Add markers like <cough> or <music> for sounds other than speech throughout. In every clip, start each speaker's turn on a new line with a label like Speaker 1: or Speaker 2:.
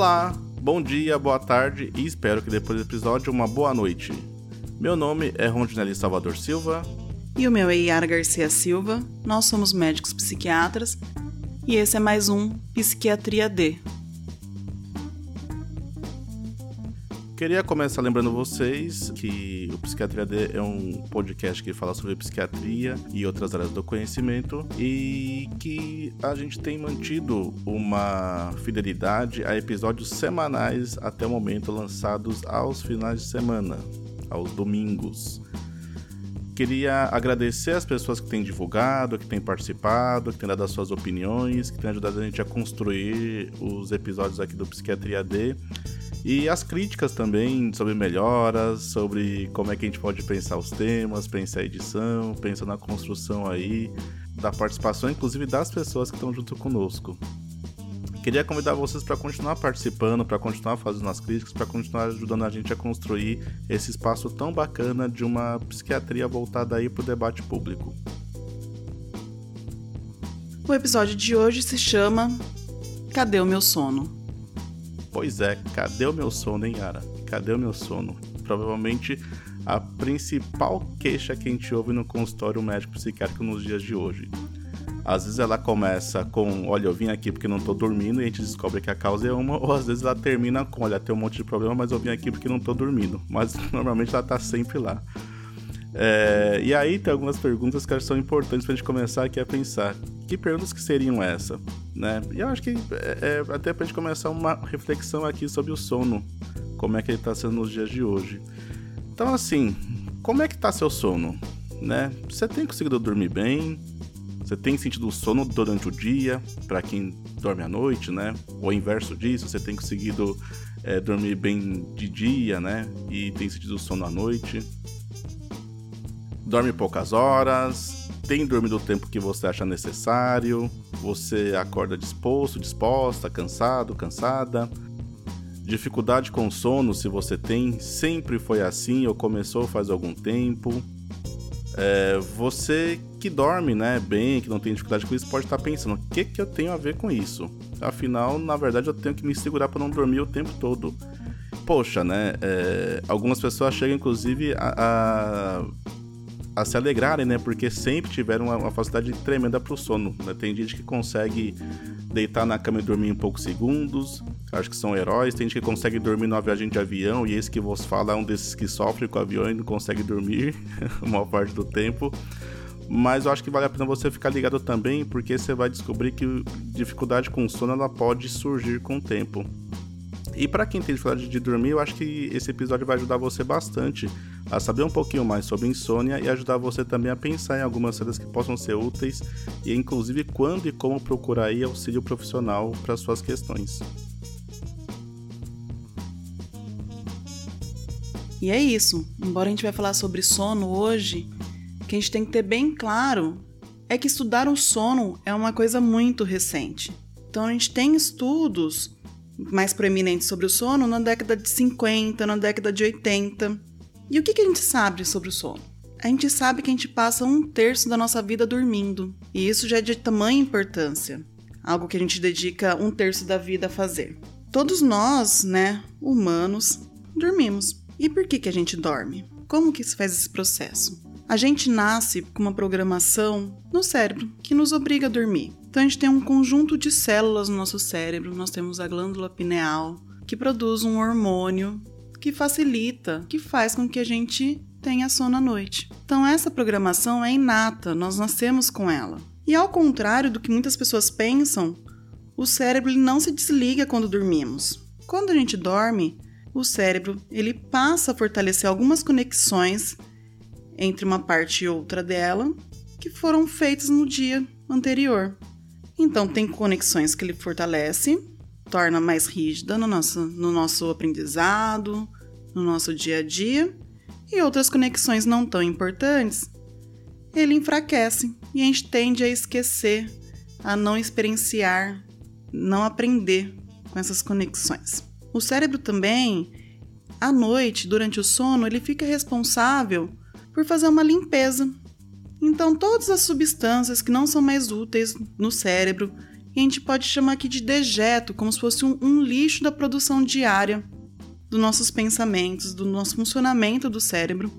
Speaker 1: Olá, bom dia, boa tarde e espero que depois do episódio uma boa noite. Meu nome é Rondinelli Salvador Silva.
Speaker 2: E o meu é Yara Garcia Silva. Nós somos médicos psiquiatras e esse é mais um Psiquiatria D.
Speaker 1: Queria começar lembrando vocês que o Psiquiatria D é um podcast que fala sobre psiquiatria e outras áreas do conhecimento e que a gente tem mantido uma fidelidade a episódios semanais até o momento lançados aos finais de semana, aos domingos. Queria agradecer as pessoas que têm divulgado, que têm participado, que têm dado as suas opiniões, que têm ajudado a gente a construir os episódios aqui do Psiquiatria D e as críticas também sobre melhoras, sobre como é que a gente pode pensar os temas, pensar a edição, pensar na construção aí, da participação inclusive das pessoas que estão junto conosco. Queria convidar vocês para continuar participando, para continuar fazendo as críticas, para continuar ajudando a gente a construir esse espaço tão bacana de uma psiquiatria voltada aí para o debate público.
Speaker 2: O episódio de hoje se chama Cadê o meu sono?
Speaker 1: Pois é, cadê o meu sono, hein, Yara? Cadê o meu sono? Provavelmente a principal queixa que a gente ouve no consultório médico psiquiátrico nos dias de hoje. Às vezes ela começa com, olha, eu vim aqui porque não tô dormindo, e a gente descobre que a causa é uma, <laughs> ou às vezes ela termina com, olha, tem um monte de problema, mas eu vim aqui porque não tô dormindo. Mas <laughs> normalmente ela tá sempre lá. É, e aí tem algumas perguntas que são importantes pra gente começar aqui a pensar. Que perguntas que seriam essa? Né? E eu acho que é, é até pra gente começar uma reflexão aqui sobre o sono. Como é que ele tá sendo nos dias de hoje. Então assim, como é que tá seu sono? Né? Você tem conseguido dormir bem? Você tem sentido sono durante o dia, para quem dorme à noite, né? O inverso disso, você tem conseguido é, dormir bem de dia, né? E tem sentido sono à noite dorme poucas horas, tem dormido o tempo que você acha necessário, você acorda disposto, disposta, cansado, cansada. Dificuldade com sono, se você tem, sempre foi assim ou começou faz algum tempo. É, você que dorme né, bem, que não tem dificuldade com isso, pode estar pensando: o que, que eu tenho a ver com isso? Afinal, na verdade, eu tenho que me segurar para não dormir o tempo todo. Poxa, né? É, algumas pessoas chegam, inclusive, a, a a se alegrarem, né? Porque sempre tiveram uma, uma facilidade tremenda pro sono. Né? Tem gente que consegue deitar na cama e dormir em poucos segundos. Acho que são heróis. Tem gente que consegue dormir numa viagem de avião. E esse que vos fala é um desses que sofre com o avião e não consegue dormir <laughs> a maior parte do tempo. Mas eu acho que vale a pena você ficar ligado também, porque você vai descobrir que dificuldade com sono ela pode surgir com o tempo. E para quem tem dificuldade de dormir, eu acho que esse episódio vai ajudar você bastante a saber um pouquinho mais sobre insônia e ajudar você também a pensar em algumas coisas que possam ser úteis e inclusive quando e como procurar aí auxílio profissional para suas questões.
Speaker 2: E é isso. Embora a gente vai falar sobre sono hoje, o que a gente tem que ter bem claro é que estudar o sono é uma coisa muito recente. Então a gente tem estudos mais proeminentes sobre o sono na década de 50, na década de 80. E o que, que a gente sabe sobre o sono? A gente sabe que a gente passa um terço da nossa vida dormindo, e isso já é de tamanha importância, algo que a gente dedica um terço da vida a fazer. Todos nós, né, humanos, dormimos. E por que, que a gente dorme? Como que se faz esse processo? A gente nasce com uma programação no cérebro que nos obriga a dormir. Então a gente tem um conjunto de células no nosso cérebro, nós temos a glândula pineal, que produz um hormônio que facilita, que faz com que a gente tenha sono à noite. Então essa programação é inata, nós nascemos com ela. E ao contrário do que muitas pessoas pensam, o cérebro não se desliga quando dormimos. Quando a gente dorme, o cérebro ele passa a fortalecer algumas conexões entre uma parte e outra dela que foram feitas no dia anterior. Então, tem conexões que ele fortalece, torna mais rígida no nosso, no nosso aprendizado, no nosso dia a dia, e outras conexões não tão importantes, ele enfraquece e a gente tende a esquecer, a não experienciar, não aprender com essas conexões. O cérebro também, à noite, durante o sono, ele fica responsável por fazer uma limpeza então, todas as substâncias que não são mais úteis no cérebro, a gente pode chamar aqui de dejeto, como se fosse um, um lixo da produção diária dos nossos pensamentos, do nosso funcionamento do cérebro.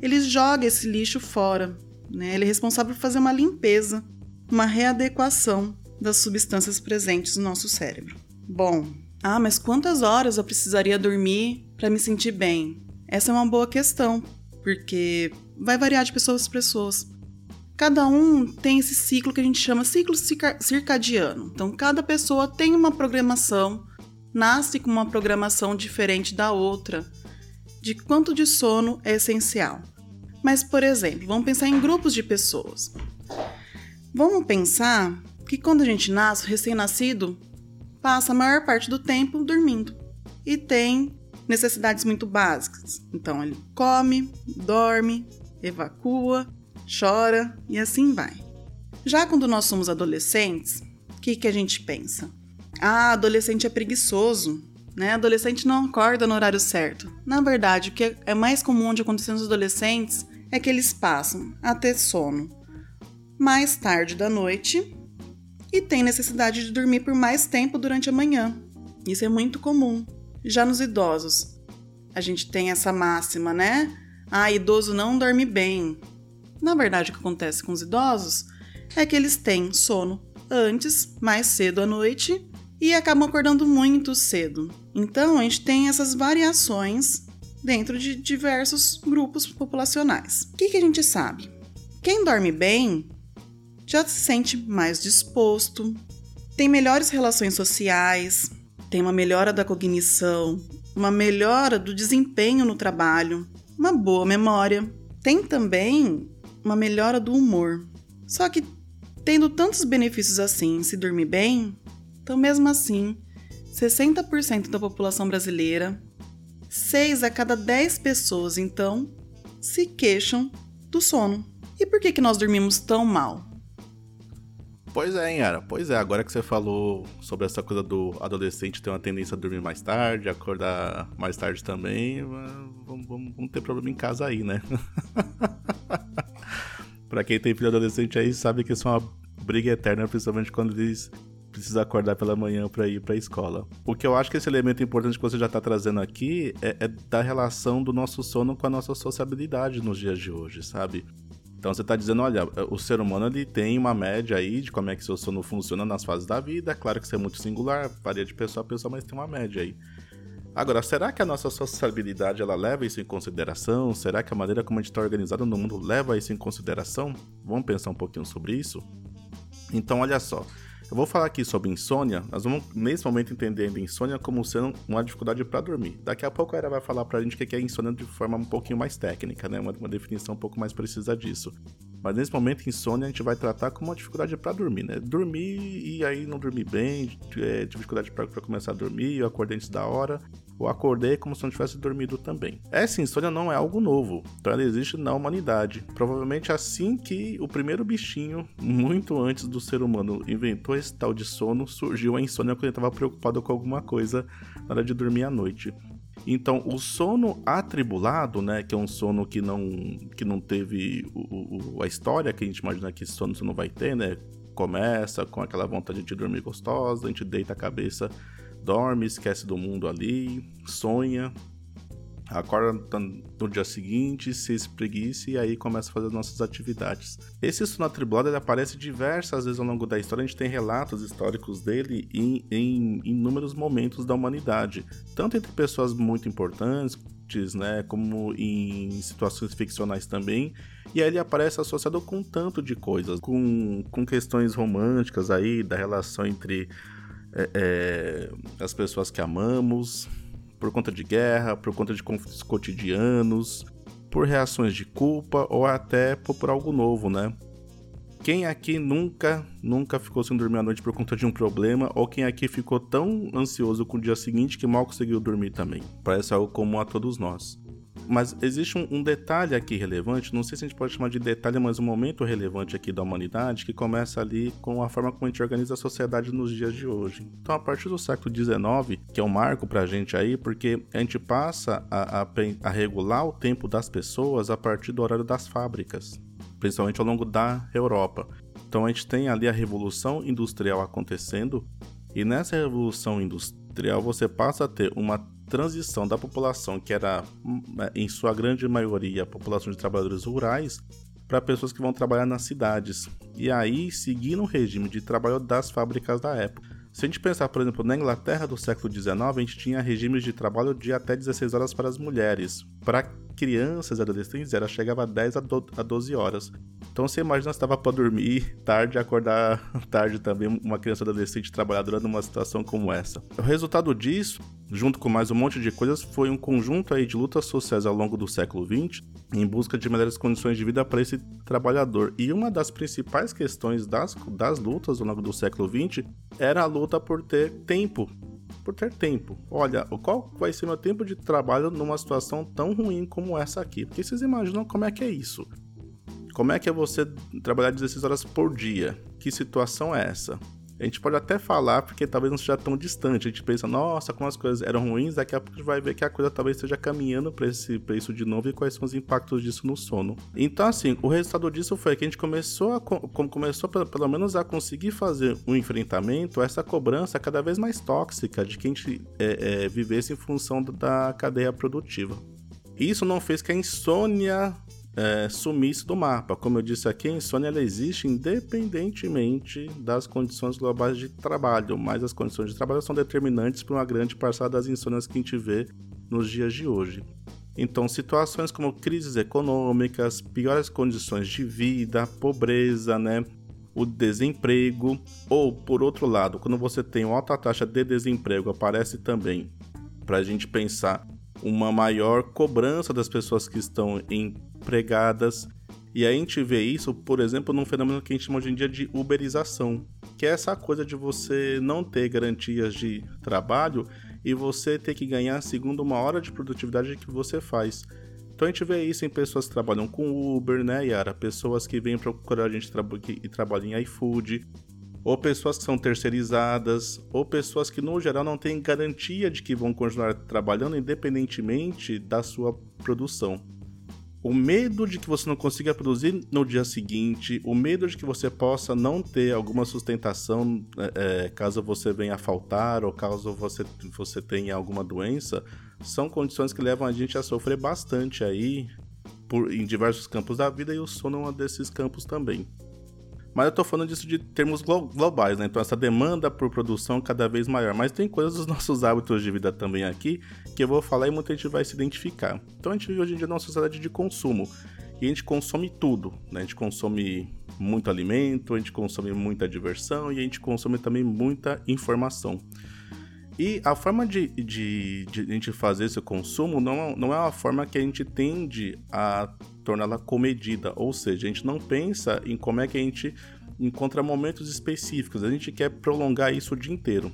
Speaker 2: Ele joga esse lixo fora, né? Ele é responsável por fazer uma limpeza, uma readequação das substâncias presentes no nosso cérebro. Bom, ah, mas quantas horas eu precisaria dormir para me sentir bem? Essa é uma boa questão, porque vai variar de pessoas para pessoas. Cada um tem esse ciclo que a gente chama ciclo circadiano. Então, cada pessoa tem uma programação, nasce com uma programação diferente da outra, de quanto de sono é essencial. Mas, por exemplo, vamos pensar em grupos de pessoas. Vamos pensar que quando a gente nasce, recém-nascido passa a maior parte do tempo dormindo e tem necessidades muito básicas. Então ele come, dorme, evacua, chora e assim vai. Já quando nós somos adolescentes, o que, que a gente pensa? Ah, adolescente é preguiçoso, né? Adolescente não acorda no horário certo. Na verdade, o que é mais comum de acontecer nos adolescentes é que eles passam a ter sono mais tarde da noite e têm necessidade de dormir por mais tempo durante a manhã. Isso é muito comum. Já nos idosos, a gente tem essa máxima, né? Ah, idoso não dorme bem. Na verdade, o que acontece com os idosos é que eles têm sono antes, mais cedo à noite, e acabam acordando muito cedo. Então, a gente tem essas variações dentro de diversos grupos populacionais. O que, que a gente sabe? Quem dorme bem já se sente mais disposto, tem melhores relações sociais, tem uma melhora da cognição, uma melhora do desempenho no trabalho, uma boa memória. Tem também uma melhora do humor. Só que, tendo tantos benefícios assim se dormir bem, então mesmo assim, 60% da população brasileira, 6 a cada 10 pessoas então, se queixam do sono. E por que, que nós dormimos tão mal?
Speaker 1: Pois é, Yara. Pois é, agora que você falou sobre essa coisa do adolescente ter uma tendência a dormir mais tarde, acordar mais tarde também, vamos, vamos, vamos ter problema em casa aí, né? <laughs> pra quem tem filho adolescente aí, sabe que isso é uma briga eterna, principalmente quando eles precisam acordar pela manhã para ir para a escola. O que eu acho que esse elemento importante que você já está trazendo aqui é, é da relação do nosso sono com a nossa sociabilidade nos dias de hoje, sabe? Então você está dizendo, olha, o ser humano ele tem uma média aí de como é que seu sono funciona nas fases da vida. É claro que isso é muito singular, varia de pessoa a pessoa, mas tem uma média aí. Agora, será que a nossa sociabilidade ela leva isso em consideração? Será que a maneira como a gente está organizado no mundo leva isso em consideração? Vamos pensar um pouquinho sobre isso? Então, olha só. Eu vou falar aqui sobre insônia. Nós vamos, nesse momento, entender a insônia como sendo uma dificuldade para dormir. Daqui a pouco a Era vai falar para a gente o que é insônia de forma um pouquinho mais técnica, né? Uma, uma definição um pouco mais precisa disso. Mas nesse momento, insônia a gente vai tratar como uma dificuldade para dormir, né? Dormir e aí não dormir bem, é, dificuldade para começar a dormir, eu acordei antes da hora, ou acordei como se não tivesse dormido também. Essa insônia não é algo novo, então ela existe na humanidade. Provavelmente assim que o primeiro bichinho, muito antes do ser humano, inventou esse tal de sono, surgiu a insônia quando ele estava preocupado com alguma coisa na hora de dormir à noite. Então, o sono atribulado, né, que é um sono que não, que não teve o, o, a história que a gente imagina que esse sono você não vai ter, né? Começa com aquela vontade de dormir gostosa, a gente deita a cabeça, dorme, esquece do mundo ali, sonha, acorda no dia seguinte, se espreguiça e aí começa a fazer as nossas atividades. Esse sono atribulado ele aparece diversas vezes ao longo da história, a gente tem relatos históricos dele em, em inúmeros momentos da humanidade, tanto entre pessoas muito importantes, né, como em situações ficcionais também, e aí ele aparece associado com um tanto de coisas, com, com questões românticas aí, da relação entre é, é, as pessoas que amamos, por conta de guerra, por conta de conflitos cotidianos, por reações de culpa ou até por algo novo, né? Quem aqui nunca, nunca ficou sem dormir à noite por conta de um problema, ou quem aqui ficou tão ansioso com o dia seguinte que mal conseguiu dormir também? Parece algo comum a todos nós. Mas existe um, um, detalhe aqui relevante, não sei se a gente pode chamar de detalhe, mas um momento relevante aqui da humanidade que começa ali com a forma como a gente organiza a sociedade nos dias de hoje. Então, a partir do século XIX, que é um marco pra gente aí, porque a gente passa a, a, a regular o tempo das pessoas a partir do horário das fábricas, principalmente ao longo da Europa. Então a gente tem ali a revolução industrial acontecendo, e nessa revolução industrial você passa a ter uma transição da população que era em sua grande maioria a população de trabalhadores rurais para pessoas que vão trabalhar nas cidades. E aí seguindo o regime de trabalho das fábricas da época. Se a gente pensar, por exemplo, na Inglaterra do século XIX, a gente tinha regimes de trabalho de até 16 horas para as mulheres. Para crianças adolescentes, ela chegava a 10 a 12 horas. Então você imagina se estava para dormir tarde acordar <laughs> tarde também, uma criança adolescente trabalhadora numa situação como essa. O resultado disso, junto com mais um monte de coisas, foi um conjunto aí de lutas sociais ao longo do século XX em busca de melhores condições de vida para esse trabalhador. E uma das principais questões das, das lutas ao longo do século XX era a luta por ter tempo por ter tempo. Olha, qual vai ser meu tempo de trabalho numa situação tão ruim como essa aqui? Porque vocês imaginam como é que é isso? Como é que é você trabalhar 16 horas por dia? Que situação é essa? A gente pode até falar, porque talvez não seja tão distante. A gente pensa, nossa, como as coisas eram ruins, daqui a pouco a gente vai ver que a coisa talvez esteja caminhando para isso de novo e quais são os impactos disso no sono. Então, assim, o resultado disso foi que a gente começou a começou pelo menos a conseguir fazer um enfrentamento essa cobrança cada vez mais tóxica de que a gente é, é, vivesse em função da cadeia produtiva. Isso não fez que a insônia é, sumisse do mapa. Como eu disse aqui, a insônia ela existe independentemente das condições globais de trabalho, mas as condições de trabalho são determinantes para uma grande parcela das insônias que a gente vê nos dias de hoje. Então, situações como crises econômicas, piores condições de vida, pobreza, né? o desemprego, ou por outro lado, quando você tem uma alta taxa de desemprego, aparece também para a gente pensar uma maior cobrança das pessoas que estão empregadas. E a gente vê isso, por exemplo, num fenômeno que a gente chama hoje em dia de uberização, que é essa coisa de você não ter garantias de trabalho e você ter que ganhar segundo uma hora de produtividade que você faz. Então a gente vê isso em pessoas que trabalham com Uber, né, Yara? Pessoas que vêm procurar a gente e trabalham em iFood, ou pessoas que são terceirizadas, ou pessoas que no geral não têm garantia de que vão continuar trabalhando independentemente da sua produção. O medo de que você não consiga produzir no dia seguinte, o medo de que você possa não ter alguma sustentação é, é caso você venha a faltar ou caso você, você tenha alguma doença, são condições que levam a gente a sofrer bastante aí por, em diversos campos da vida e o sono é um desses campos também. Mas eu tô falando disso de termos globais, né? Então essa demanda por produção cada vez maior. Mas tem coisas dos <laughs> nossos hábitos de vida também aqui que eu vou falar e muita gente vai se identificar. Então a gente vive hoje em dia numa sociedade de consumo. E a gente consome tudo, né? A gente consome muito alimento, a gente consome muita diversão e a gente consome também muita informação. E a forma de, de, de, a gente fazer esse consumo não, não é uma forma que a gente tende a torná-la comedida, ou seja, a gente não pensa em como é que a gente encontra momentos específicos, a gente quer prolongar isso o dia inteiro.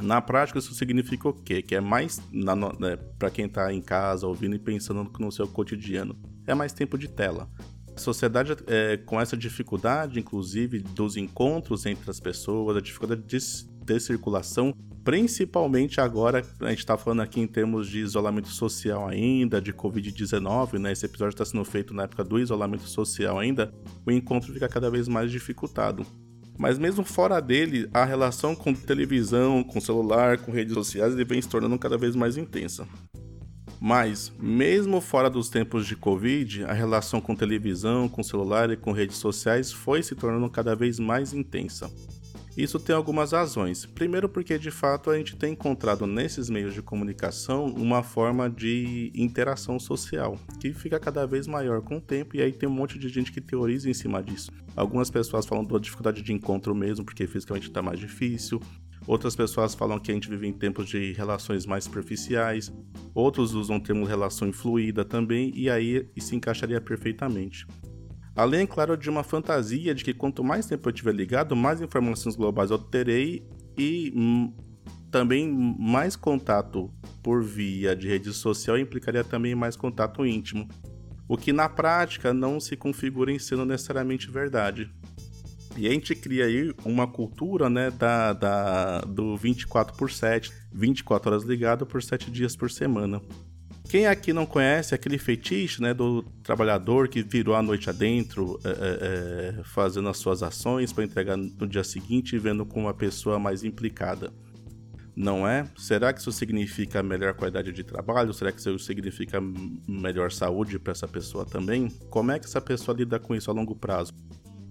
Speaker 1: Na prática, isso significa o quê? Que é mais, né, para quem está em casa ouvindo e pensando no seu cotidiano, é mais tempo de tela. A sociedade, é, com essa dificuldade, inclusive, dos encontros entre as pessoas, a dificuldade de, de circulação, principalmente agora, a gente está falando aqui em termos de isolamento social ainda, de Covid-19, né? Esse episódio está sendo feito na época do isolamento social ainda, o encontro fica cada vez mais dificultado. Mas mesmo fora dele, a relação com televisão, com celular, com redes sociais, ele vem se tornando cada vez mais intensa. Mas, mesmo fora dos tempos de Covid, a relação com televisão, com celular e com redes sociais foi se tornando cada vez mais intensa. Isso tem algumas razões. Primeiro, porque de fato a gente tem encontrado nesses meios de comunicação uma forma de interação social que fica cada vez maior com o tempo, e aí tem um monte de gente que teoriza em cima disso. Algumas pessoas falam da dificuldade de encontro mesmo, porque fisicamente está mais difícil. Outras pessoas falam que a gente vive em tempos de relações mais superficiais. Outros usam o termo relação fluida também, e aí se encaixaria perfeitamente. Além, claro, de uma fantasia de que quanto mais tempo eu estiver ligado, mais informações globais eu terei e hum, também mais contato por via de rede social implicaria também mais contato íntimo, o que na prática não se configura em sendo necessariamente verdade. E a gente cria aí uma cultura né, da, da, do 24 por 7, 24 horas ligado por 7 dias por semana Quem aqui não conhece aquele fetiche né, do trabalhador que virou a noite adentro, é, é, é fazendo as suas ações para entregar no dia seguinte vendo com uma pessoa mais implicada? Não é? Será que isso significa melhor qualidade de trabalho? Será que isso significa melhor saúde para essa pessoa também? Como é que essa pessoa lida com isso a longo prazo?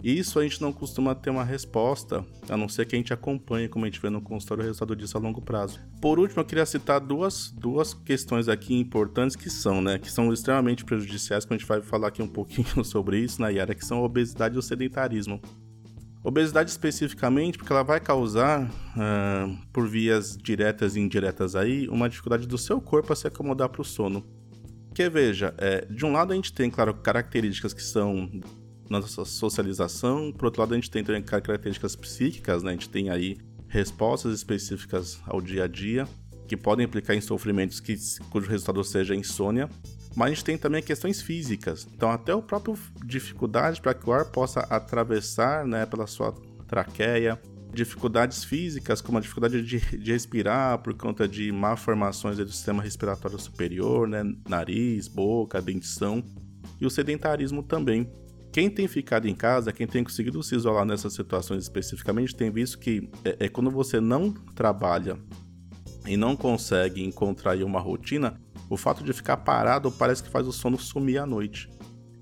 Speaker 1: Isso a gente não costuma ter uma resposta, a não ser que a gente acompanhe, como a gente vê no consultório, o resultado disso a longo prazo. Por último, eu queria citar duas, duas questões aqui importantes que são, né, que são extremamente prejudiciais, que a gente vai falar aqui um pouquinho <laughs> sobre isso na Yara, que são a obesidade e o sedentarismo. Obesidade especificamente, porque ela vai causar, uh, por vias diretas e indiretas aí, uma dificuldade do seu corpo a se acomodar para o sono. Que veja, é, de um lado a gente tem, claro, características que são nossa socialização. Por outro lado, a gente tem também características psíquicas, né? A gente tem aí respostas específicas ao dia a dia que podem implicar em sofrimentos que, cujo resultado seja insônia. Mas a gente tem também questões físicas. Então, até o próprio dificuldade para que o ar possa atravessar né, pela sua traqueia, dificuldades físicas, como a dificuldade de, de respirar por conta de malformações do sistema respiratório superior, né, nariz, boca, dentição, e o sedentarismo também. Quem tem ficado em casa, quem tem conseguido se isolar nessas situações especificamente, tem visto que é, é quando você não trabalha e não consegue encontrar uma rotina, o fato de ficar parado parece que faz o sono sumir à noite.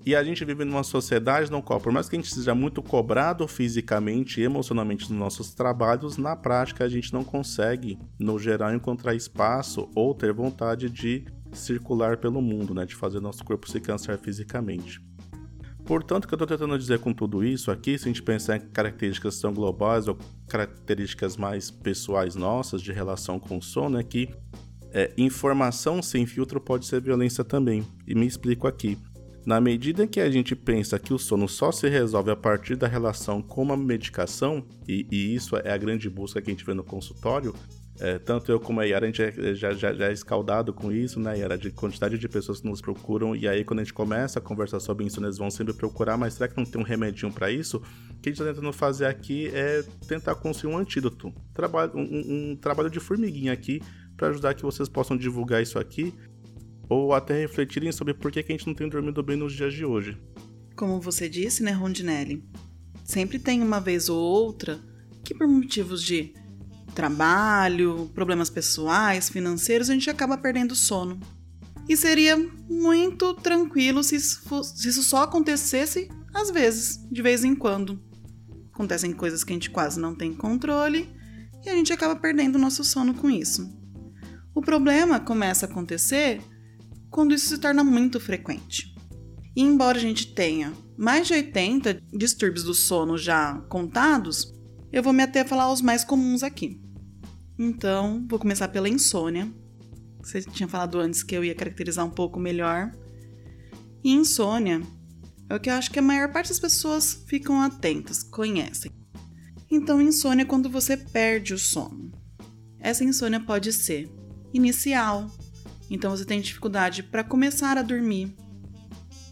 Speaker 1: E a gente vive numa sociedade no qual, por mais que a gente seja muito cobrado fisicamente e emocionalmente nos nossos trabalhos, na prática a gente não consegue, no geral, encontrar espaço ou ter vontade de circular pelo mundo, né? De fazer nosso corpo se cansar fisicamente. Portanto, o que eu estou tentando dizer com tudo isso aqui, se a gente pensar em características tão globais ou características mais pessoais nossas de relação com o sono, é que é, informação sem filtro pode ser violência também. E me explico aqui. Na medida que a gente pensa que o sono só se resolve a partir da relação com uma medicação, e, e isso é a grande busca que a gente vê no consultório, é, tanto eu como a Yara, a gente é, já, já, já é escaldado com isso, né, Yara? De quantidade de pessoas que nos procuram. E aí, quando a gente começa a conversar sobre isso, eles vão sempre procurar, mas será que não tem um remedinho para isso? O que a gente está tentando fazer aqui é tentar conseguir um antídoto. Trabalho, um, um trabalho de formiguinha aqui para ajudar que vocês possam divulgar isso aqui ou até refletirem sobre por que, a gente não tem dormido bem nos dias de hoje.
Speaker 2: Como você disse, né, Rondinelli? Sempre tem uma vez ou outra que, por motivos de trabalho, problemas pessoais, financeiros, a gente acaba perdendo sono. E seria muito tranquilo se isso, só acontecesse às vezes, de vez em quando. Acontecem coisas que a gente quase não tem controle e a gente acaba perdendo o nosso sono com isso. O problema começa a acontecer quando isso se torna muito frequente. E embora a gente tenha mais de 80 distúrbios do sono já contados, eu vou me até falar os mais comuns aqui. Então, vou começar pela insônia. Você tinha falado antes que eu ia caracterizar um pouco melhor. E insônia é o que eu acho que a maior parte das pessoas ficam atentas, conhecem. Então, insônia é quando você perde o sono. Essa insônia pode ser inicial, então você tem dificuldade para começar a dormir.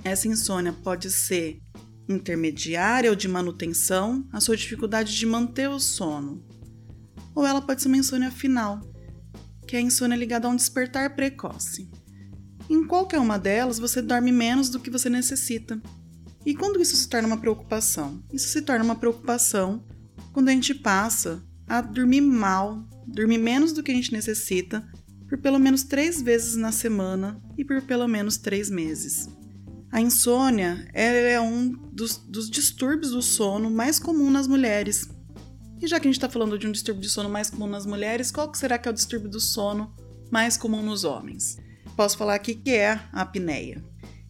Speaker 2: Essa insônia pode ser intermediária ou de manutenção, a sua dificuldade de manter o sono. Ou ela pode ser uma insônia final, que é a insônia ligada a um despertar precoce. Em qualquer uma delas, você dorme menos do que você necessita. E quando isso se torna uma preocupação? Isso se torna uma preocupação quando a gente passa a dormir mal, dormir menos do que a gente necessita, por pelo menos três vezes na semana e por pelo menos três meses. A insônia é um dos, dos distúrbios do sono mais comum nas mulheres. E já que a gente está falando de um distúrbio de sono mais comum nas mulheres, qual será que é o distúrbio do sono mais comum nos homens? Posso falar aqui que é a apneia.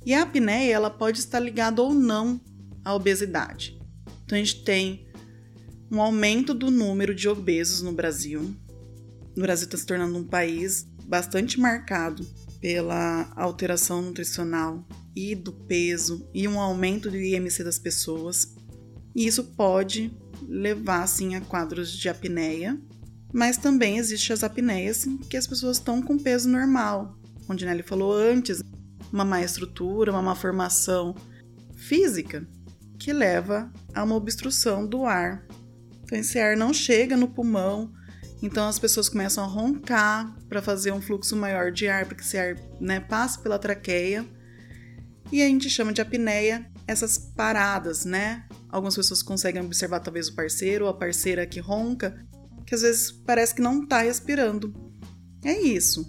Speaker 2: E a apneia ela pode estar ligada ou não à obesidade. Então a gente tem um aumento do número de obesos no Brasil. O Brasil está se tornando um país bastante marcado pela alteração nutricional e do peso e um aumento do IMC das pessoas. E isso pode levar sim a quadros de apneia, mas também existem as apneias que as pessoas estão com peso normal. A Nelly falou antes, uma má estrutura, uma má formação física que leva a uma obstrução do ar. Então esse ar não chega no pulmão Então as pessoas começam a roncar para fazer um fluxo maior de ar, para que esse ar né, passe pela traqueia. E a gente chama de apneia essas paradas, né? Algumas pessoas conseguem observar talvez o parceiro ou a parceira que ronca, que às vezes parece que não está respirando. É isso.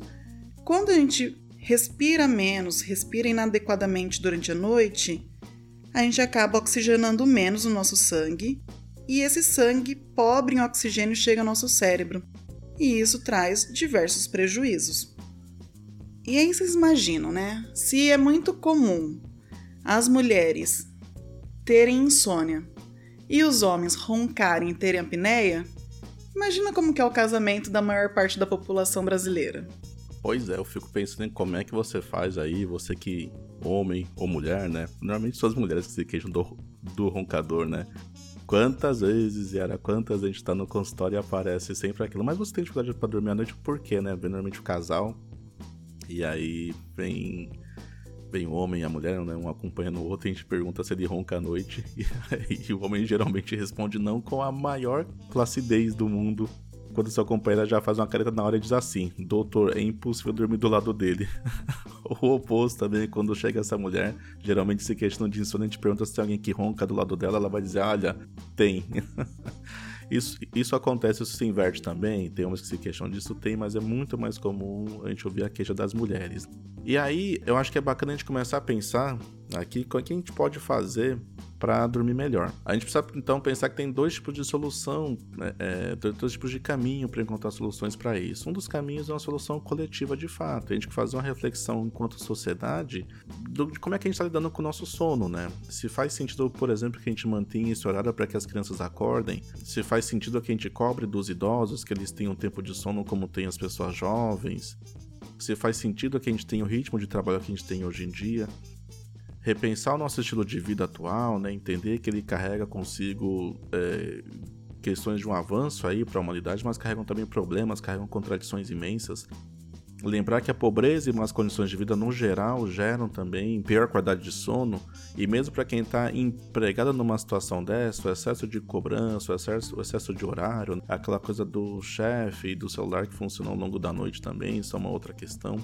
Speaker 2: Quando a gente respira menos, respira inadequadamente durante a noite, a gente acaba oxigenando menos o nosso sangue e esse sangue pobre em oxigênio chega ao nosso cérebro. E isso traz diversos prejuízos. E aí vocês imaginam, né? Se é muito comum as mulheres terem insônia e os homens roncarem e terem apneia, imagina como que é o casamento da maior parte da população brasileira.
Speaker 1: Pois é, eu fico pensando em como é que você faz aí, você que homem ou mulher, né? Normalmente são as mulheres que se queixam do, do roncador, né? Quantas vezes, Yara, quantas a gente tá no consultório e aparece sempre aquilo. Mas você tem dificuldade pra dormir à noite por quê, né? Normalmente o casal. E aí vem, vem o homem e a mulher, né? Um acompanhando o outro e a gente pergunta se ele ronca à noite. <laughs> E, e o homem geralmente responde não com a maior placidez do mundo quando seu companheiro já faz uma careta na hora e diz assim: Doutor, é impossível dormir do lado dele. <laughs> o oposto também, quando chega essa mulher, geralmente se queixam de insônia, a gente pergunta se tem alguém que ronca do lado dela, ela vai dizer: Olha, tem. <laughs> Isso, isso acontece, isso se inverte também. Tem homens que se queixam disso, tem, mas é muito mais comum a gente ouvir a queixa das mulheres. E aí, eu acho que é bacana a gente começar a pensar aqui o que a gente pode fazer para dormir melhor. A gente precisa então pensar que tem dois tipos de solução, né, é, dois tipos de caminho para encontrar soluções para isso. Um dos caminhos é uma solução coletiva de fato. A gente fazer uma reflexão enquanto sociedade do, de como é que a gente está lidando com o nosso sono, né? Se faz sentido, por exemplo, que a gente mantenha esse horário para que as crianças acordem, se faz sentido que a gente cobre dos idosos, que eles tenham tempo de sono como tem as pessoas jovens, se faz sentido que a gente tenha o ritmo de trabalho que a gente tem hoje em dia repensar o nosso estilo de vida atual, né? entender que ele carrega consigo é, questões de um avanço aí para a humanidade, mas carregam também problemas, carregam contradições imensas. Lembrar que a pobreza e más condições de vida no geral geram também pior qualidade de sono, e mesmo para quem está empregado numa situação dessa, o excesso de cobrança, o excesso, o excesso de horário, aquela coisa do chefe e do celular que funciona ao longo da noite também, isso é uma outra questão.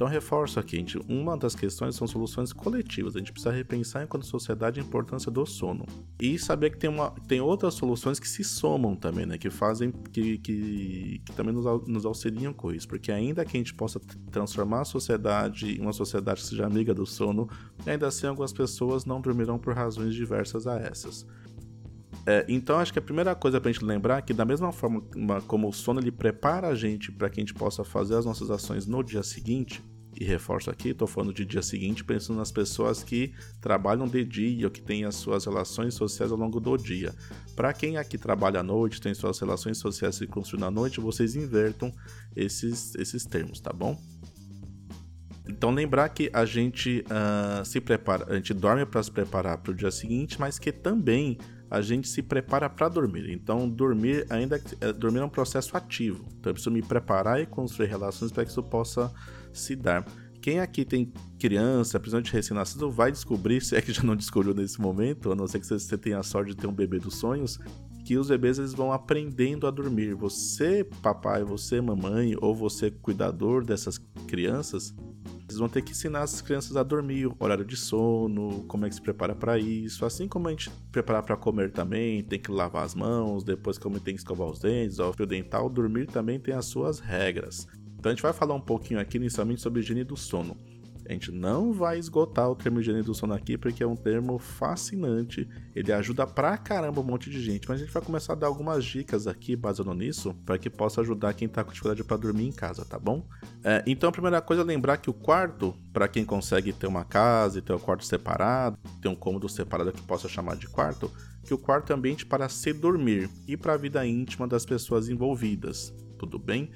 Speaker 1: Então, reforço aqui, gente, uma das questões são soluções coletivas. A gente precisa repensar, enquanto sociedade, a importância do sono. E saber que tem, uma, tem outras soluções que se somam também, né? Que fazem, que, que, que também nos, nos auxiliam com isso. Porque ainda que a gente possa transformar a sociedade em uma sociedade que seja amiga do sono, ainda assim algumas pessoas não dormirão por razões diversas a essas. É, então acho que a primeira coisa pra gente lembrar é que da mesma forma como o sono ele prepara a gente para que a gente possa fazer as nossas ações no dia seguinte, e reforço aqui, estou falando de dia seguinte, pensando nas pessoas que trabalham de dia ou que têm as suas relações sociais ao longo do dia. Para quem aqui trabalha à noite, tem suas relações sociais se construindo à noite, vocês invertam esses, esses termos, tá bom? Então lembrar que a gente uh, se prepara, a gente dorme para se preparar para o dia seguinte, mas que também a gente se prepara para dormir. Então, dormir ainda é, dormir é um processo ativo. Então, eu preciso me preparar e construir relações para que isso possa se dar. Quem aqui tem criança, principalmente recém-nascido, vai descobrir, se é que já não descobriu nesse momento, a não ser que você tenha a sorte de ter um bebê dos sonhos, que os bebês eles vão aprendendo a dormir. Você, papai, você, mamãe, ou você, cuidador dessas crianças, eles vão ter que ensinar as crianças a dormir, horário de sono, como é que se prepara para isso. Assim como a gente preparar para comer também, tem que lavar as mãos, depois como tem que escovar os dentes, o fio dental, dormir também tem as suas regras. Então a gente vai falar um pouquinho aqui inicialmente sobre higiene do sono. A gente não vai esgotar o termo higiene do sono aqui porque é um termo fascinante. Ele ajuda pra caramba um monte de gente. Mas a gente vai começar a dar algumas dicas aqui baseado nisso para que possa ajudar quem tá com dificuldade para dormir em casa, tá bom? É, então a primeira coisa é lembrar que o quarto, para quem consegue ter uma casa e ter o um quarto separado, ter um cômodo separado que possa chamar de quarto, que o quarto é ambiente para se dormir e para a vida íntima das pessoas envolvidas. Tudo bem?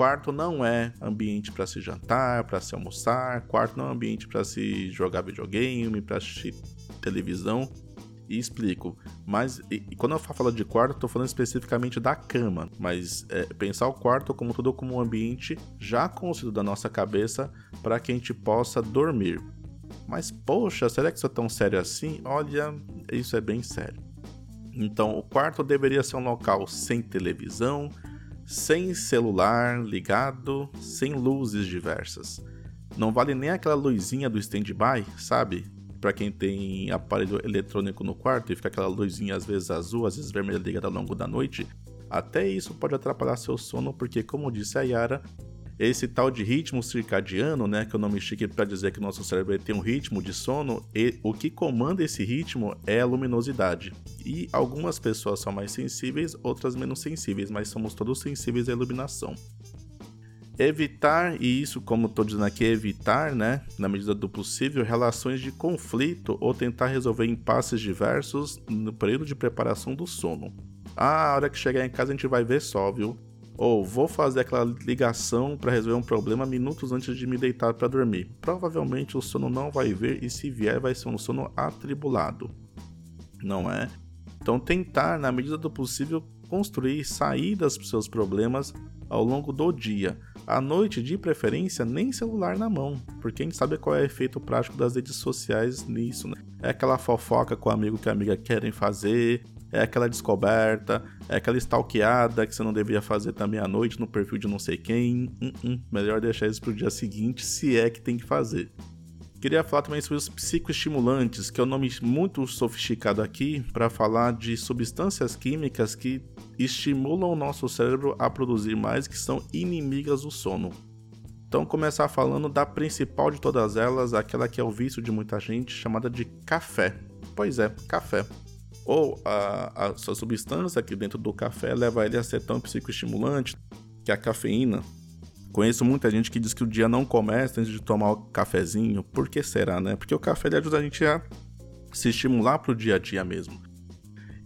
Speaker 1: Quarto não é ambiente para se jantar, para se almoçar. Quarto não é ambiente para se jogar videogame, para assistir televisão. E explico. Mas e, quando eu falo de quarto, estou falando especificamente da cama. Mas é, pensar o quarto como tudo como um ambiente já construído da nossa cabeça para que a gente possa dormir. Mas poxa, será que isso é tão sério assim? Olha, isso é bem sério. Então, o quarto deveria ser um local sem televisão, sem celular ligado, sem luzes diversas. Não vale nem aquela luzinha do stand-by, sabe? Para quem tem aparelho eletrônico no quarto e fica aquela luzinha às vezes azul, às vezes vermelha ligada ao longo da noite. Até isso pode atrapalhar seu sono, porque, como disse a Yara, esse tal de ritmo circadiano, né, que é o nome chique para dizer que o nosso cérebro tem um ritmo de sono, e o que comanda esse ritmo é a luminosidade. E algumas pessoas são mais sensíveis, outras menos sensíveis, mas somos todos sensíveis à iluminação. Evitar, e isso, como estou dizendo aqui, evitar, né, na medida do possível, relações de conflito ou tentar resolver impasses diversos no período de preparação do sono. Ah, a hora que chegar em casa a gente vai ver só, viu? Ou vou fazer aquela ligação para resolver um problema minutos antes de me deitar para dormir. Provavelmente o sono não vai vir e se vier vai ser um sono atribulado. Não é? Então tentar, na medida do possível, construir saídas para os seus problemas ao longo do dia. À noite, de preferência, nem celular na mão, porque gente sabe qual é o efeito prático das redes sociais nisso, né? É aquela fofoca com o amigo que a amiga querem fazer, é aquela descoberta, é aquela stalkeada que você não deveria fazer também à noite no perfil de não sei quem. Uh -uh, melhor deixar isso pro dia seguinte, se é que tem que fazer. Queria falar também sobre os psicoestimulantes, que é um nome muito sofisticado aqui para falar de substâncias químicas que estimulam o nosso cérebro a produzir mais, que são inimigas do sono. Então, começar falando da principal de todas elas, aquela que é o vício de muita gente, chamada de café. Pois é, café ou a, a sua substância aqui dentro do café leva ele a ser tão psicoestimulante que a cafeína. Conheço muita gente que diz que o dia não começa antes de tomar o cafezinho. Por que será, né? Porque o café ele ajuda a gente a se estimular para o dia a dia mesmo.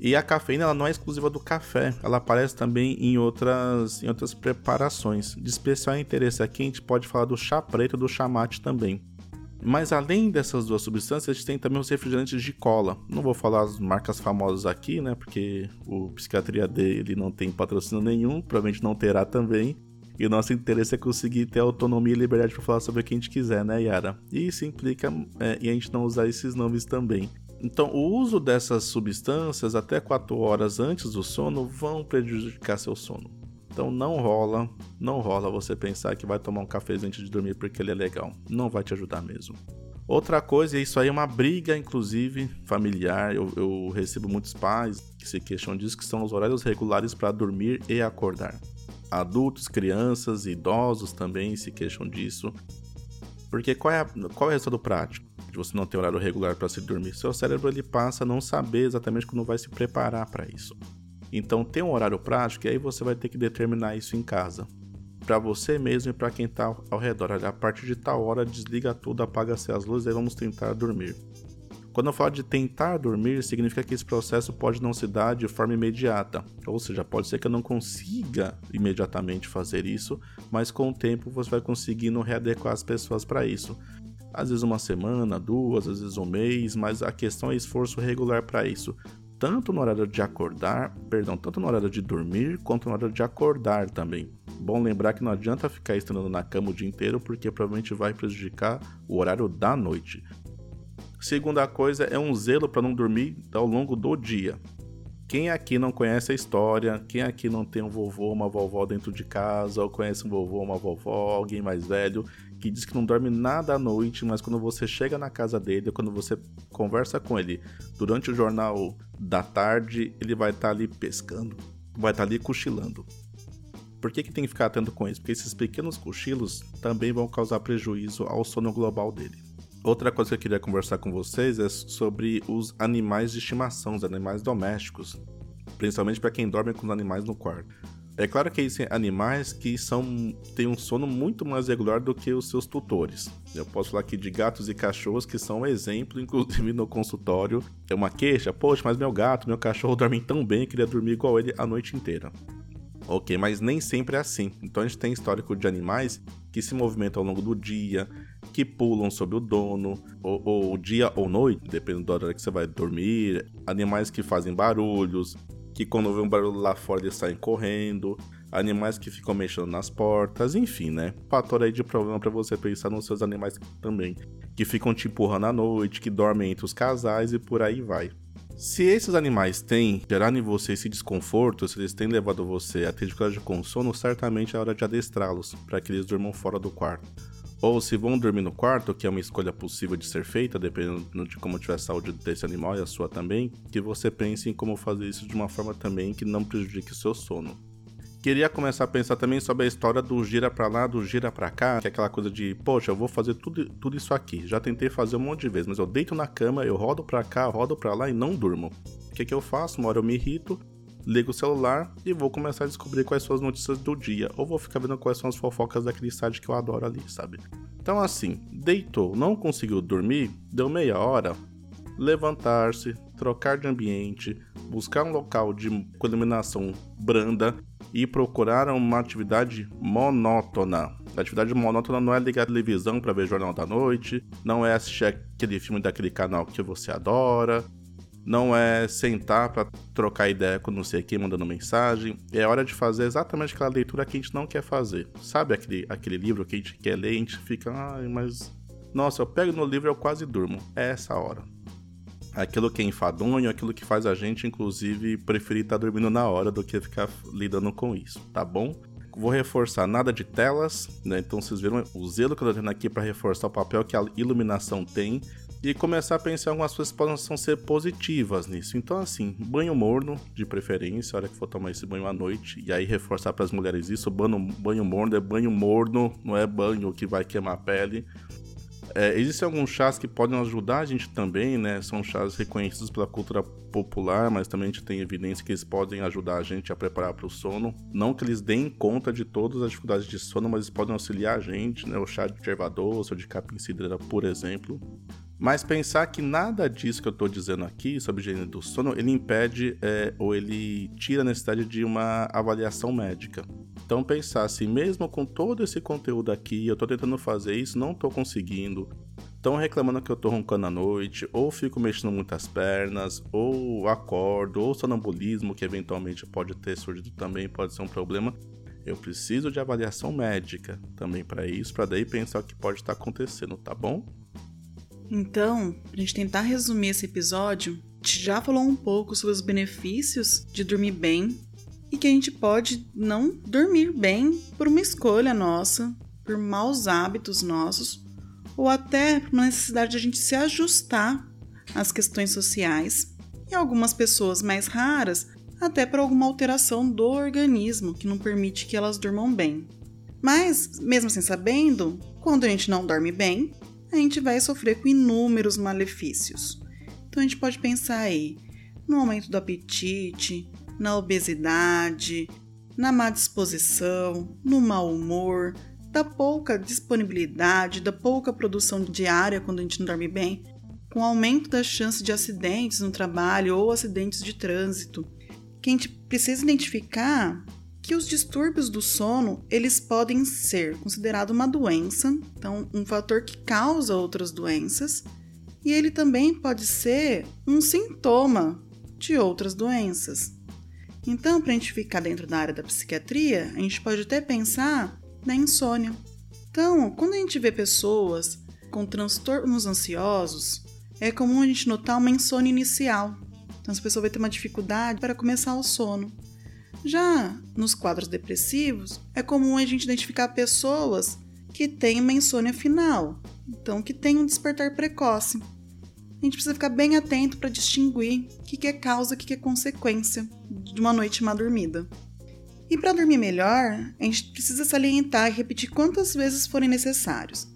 Speaker 1: E a cafeína ela não é exclusiva do café, ela aparece também em outras, em outras preparações. De especial interesse aqui, a gente pode falar do chá preto e do chá mate também. Mas além dessas duas substâncias, a gente tem também os refrigerantes de cola. Não vou falar as marcas famosas aqui, né? Porque o Psiquiatria dele não tem patrocínio nenhum, provavelmente não terá também. E o nosso interesse é conseguir ter autonomia e liberdade para falar sobre o que a gente quiser, né, Yara? E isso implica é, em a gente não usar esses nomes também. Então, o uso dessas substâncias até 4 horas antes do sono vão prejudicar seu sono. Então não rola, não rola você pensar que vai tomar um cafezinho antes de dormir porque ele é legal. Não vai te ajudar mesmo. Outra coisa, e isso aí é uma briga, inclusive, familiar. Eu, eu recebo muitos pais que se queixam disso, que são os horários regulares para dormir e acordar. Adultos, crianças, idosos também se queixam disso. Porque qual é, a, qual é o resultado prático de você não ter horário regular para se dormir? Seu cérebro ele passa a não saber exatamente quando vai se preparar para isso. Então tem um horário prático e aí você vai ter que determinar isso em casa. Para você mesmo e para quem está ao redor. A partir de tal hora desliga tudo, apaga-se as luzes e vamos tentar dormir. Quando eu falo de tentar dormir, significa que esse processo pode não se dar de forma imediata. Ou seja, pode ser que eu não consiga imediatamente fazer isso, mas com o tempo você vai conseguindo readequar as pessoas para isso. Às vezes uma semana, duas, às vezes um mês, mas a questão é esforço regular para isso tanto no horário de acordar, perdão, tanto no horário de dormir quanto no horário de acordar também. Bom lembrar que não adianta ficar estando na cama o dia inteiro porque provavelmente vai prejudicar o horário da noite. Segunda coisa é um zelo para não dormir ao longo do dia. Quem aqui não conhece a história, quem aqui não tem um vovô, uma vovó dentro de casa, ou conhece um vovô, uma vovó, alguém mais velho, que diz que não dorme nada à noite, mas quando você chega na casa dele, quando você conversa com ele durante o jornal da tarde, ele vai estar tá ali pescando, vai estar tá ali cochilando. Por que, que tem que ficar atento com isso? Porque esses pequenos cochilos também vão causar prejuízo ao sono global dele. Outra coisa que eu queria conversar com vocês é sobre os animais de estimação, os animais domésticos, principalmente para quem dorme com os animais no quarto. É claro que existem animais que são têm um sono muito mais regular do que os seus tutores. Eu posso falar aqui de gatos e cachorros que são um exemplo, inclusive no consultório. É uma queixa, poxa, mas meu gato, meu cachorro dormem tão bem, queria dormir igual ele a noite inteira. Ok, mas nem sempre é assim. Então a gente tem histórico de animais que se movimentam ao longo do dia, que pulam sobre o dono, ou, ou dia ou noite, dependendo da hora que você vai dormir, animais que fazem barulhos, que quando vê um barulho lá fora eles saem correndo, animais que ficam mexendo nas portas, enfim, né? Fator aí de problema para você pensar nos seus animais também, que ficam te empurrando à noite, que dormem entre os casais e por aí vai. Se esses animais têm gerado em você esse desconforto, se eles têm levado você a ter dificuldade com sono, certamente é hora de adestrá-los para que eles durmam fora do quarto. Ou se vão dormir no quarto, que é uma escolha possível de ser feita, dependendo de como tiver a saúde desse animal e a sua também, que você pense em como fazer isso de uma forma também que não prejudique o seu sono. Queria começar a pensar também sobre a história do gira pra lá, do gira pra cá, que é aquela coisa de, poxa, eu vou fazer tudo, tudo isso aqui. Já tentei fazer um monte de vezes, mas eu deito na cama, eu rodo pra cá, rodo pra lá e não durmo. O que, que eu faço? Uma hora eu me irrito, ligo o celular e vou começar a descobrir quais são as notícias do dia. Ou vou ficar vendo quais são as fofocas daquele site que eu adoro ali, sabe? Então, assim, deitou, não conseguiu dormir, deu meia hora, levantar-se, trocar de ambiente, buscar um local de iluminação branda e procurar uma atividade monótona. A atividade monótona não é ligar a televisão para ver Jornal da Noite, não é assistir aquele filme daquele canal que você adora, não é sentar para trocar ideia com não sei quem mandando mensagem. É hora de fazer exatamente aquela leitura que a gente não quer fazer. Sabe aquele, aquele livro que a gente quer ler e a gente fica, ai, mas. Nossa, eu pego no livro e eu quase durmo. É essa hora aquilo que é enfadonho, aquilo que faz a gente, inclusive, preferir estar tá dormindo na hora do que ficar lidando com isso, tá bom? Vou reforçar nada de telas, né? Então vocês viram o zelo que eu tô tendo aqui para reforçar o papel que a iluminação tem e começar a pensar algumas coisas que possam ser positivas nisso. Então, assim, banho morno, de preferência, a hora que for tomar esse banho à noite, e aí reforçar para as mulheres isso: banho, banho morno é banho morno, não é banho que vai queimar a pele. É, existem alguns chás que podem ajudar a gente também, né? São chás reconhecidos pela cultura popular, mas também a gente tem evidência que eles podem ajudar a gente a preparar para o sono. Não que eles deem conta de todas as dificuldades de sono, mas eles podem auxiliar a gente, né? O chá de erva doce ou de capim-cidreira, por exemplo. Mas pensar que nada disso que eu estou dizendo aqui sobre higiene do sono, ele impede é, ou ele tira a necessidade de uma avaliação médica. Então pensar assim, mesmo com todo esse conteúdo aqui, eu estou tentando fazer isso, não estou conseguindo, estão reclamando que eu estou roncando à noite, ou fico mexendo muitas pernas, ou acordo, ou sonambulismo, que eventualmente pode ter surgido também, pode ser um problema. Eu preciso de avaliação médica também para isso, para daí pensar o que pode estar acontecendo, tá bom?
Speaker 2: Então, para a gente tentar resumir esse episódio, a gente já falou um pouco sobre os benefícios de dormir bem e que a gente pode não dormir bem por uma escolha nossa, por maus hábitos nossos, ou até por uma necessidade de a gente se ajustar às questões sociais e algumas pessoas mais raras até por alguma alteração do organismo que não permite que elas durmam bem. Mas, mesmo assim sabendo, quando a gente não dorme bem, a gente vai sofrer com inúmeros malefícios. Então a gente pode pensar aí no aumento do apetite, na obesidade, na má disposição, no mau humor, da pouca disponibilidade, da pouca produção diária quando a gente não dorme bem, com aumento da chance de acidentes no trabalho ou acidentes de trânsito. Que a gente precisa identificar que os distúrbios do sono eles podem ser considerados uma doença, então um fator que causa outras doenças, e ele também pode ser um sintoma de outras doenças. Então, para a gente ficar dentro da área da psiquiatria, a gente pode até pensar na insônia. Então, quando a gente vê pessoas com transtornos ansiosos, é comum a gente notar uma insônia inicial. Então, essa pessoa vai ter uma dificuldade para começar o sono. Já nos quadros depressivos, é comum a gente identificar pessoas que têm uma insônia final, então que têm um despertar precoce. A gente precisa ficar bem atento para distinguir o que é causa e o que é consequência de uma noite mal dormida. E para dormir melhor, a gente precisa salientar e repetir quantas vezes forem necessários.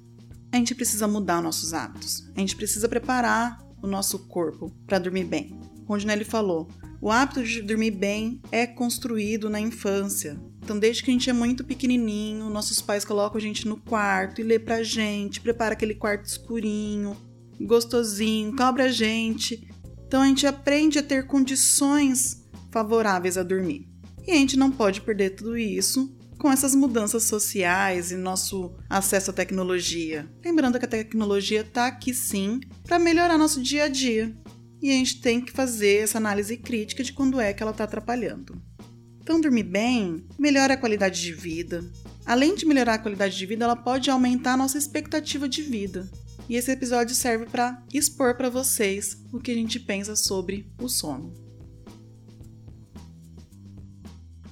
Speaker 2: A gente precisa mudar nossos hábitos. A gente precisa preparar o nosso corpo para dormir bem. O falou, o hábito de dormir bem é construído na infância. Então, desde que a gente é muito pequenininho, nossos pais colocam a gente no quarto e lê pra gente, prepara aquele quarto escurinho, gostosinho, cobra a gente. Então, a gente aprende a ter condições favoráveis a dormir. E a gente não pode perder tudo isso com essas mudanças sociais e nosso acesso à tecnologia. Lembrando que a tecnologia está aqui sim para melhorar nosso dia a dia e a gente tem que fazer essa análise crítica de quando é que ela está atrapalhando. Então, dormir bem melhora a qualidade de vida. Além de melhorar a qualidade de vida, ela pode aumentar a nossa expectativa de vida. E esse episódio serve para expor para vocês o que a gente pensa sobre o sono.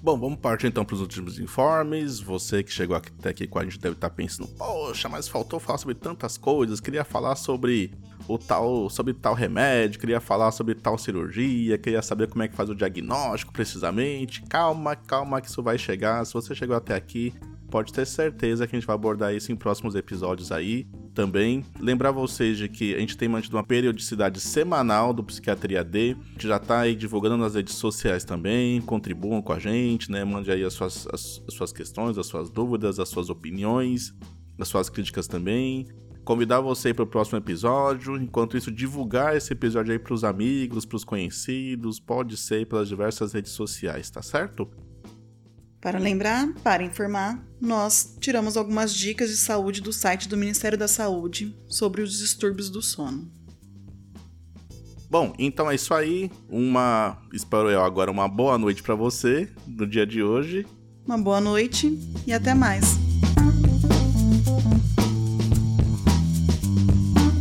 Speaker 1: Bom, vamos partir então para os últimos informes. Você que chegou até aqui com a gente deve estar pensando: poxa, mas faltou falar sobre tantas coisas. Queria falar sobre o tal, sobre tal remédio, queria falar sobre tal cirurgia, queria saber como é que faz o diagnóstico precisamente. Calma, calma que isso vai chegar. Se você chegou até aqui, pode ter certeza que a gente vai abordar isso em próximos episódios aí também. Lembrar vocês de que a gente tem mantido uma periodicidade semanal do Psiquiatria D. A gente já tá aí divulgando nas redes sociais também. Contribuam com a gente, né? Mande aí as suas, as, as suas questões, as suas dúvidas, as suas opiniões, as suas críticas também convidar você para o próximo episódio. Enquanto isso, divulgar esse episódio aí para os amigos, para os conhecidos, pode ser pelas diversas redes sociais, tá certo?
Speaker 2: Para lembrar, para informar, nós tiramos algumas dicas de saúde do site do Ministério da Saúde sobre os distúrbios do sono.
Speaker 1: Bom, então é isso aí. Uma, espero eu agora uma boa noite para você no dia de hoje.
Speaker 2: Uma boa noite e até mais.